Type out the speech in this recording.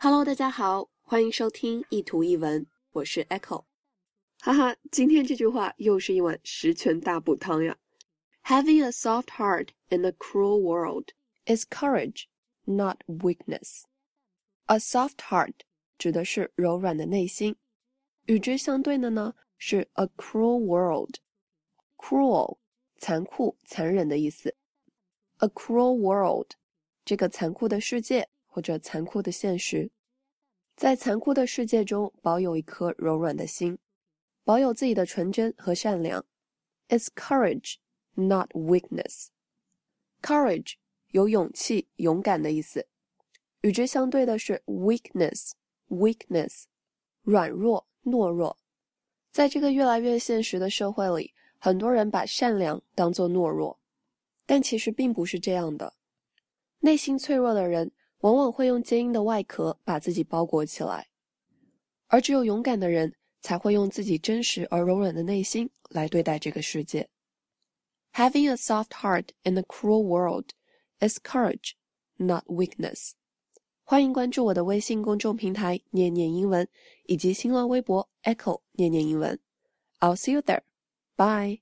Hello，大家好，欢迎收听一图一文，我是 Echo。哈哈，今天这句话又是一碗十全大补汤呀。Having a soft heart in a cruel world is courage, not weakness. A soft heart 指的是柔软的内心，与之相对的呢是 a cruel world。cruel 残酷、残忍的意思。A cruel world 这个残酷的世界 或者残酷的现实，在残酷的世界中保有一颗柔软的心，保有自己的纯真和善良。It's courage, not weakness. Courage 有勇气、勇敢的意思，与之相对的是 weakness, weakness 软弱、懦弱。在这个越来越现实的社会里。很多人把善良当作懦弱，但其实并不是这样的。内心脆弱的人往往会用坚硬的外壳把自己包裹起来，而只有勇敢的人才会用自己真实而柔软的内心来对待这个世界。Having a soft heart in a cruel world is courage, not weakness。欢迎关注我的微信公众平台“念念英文”以及新浪微博 “Echo 念念英文”。I'll see you there. Bye.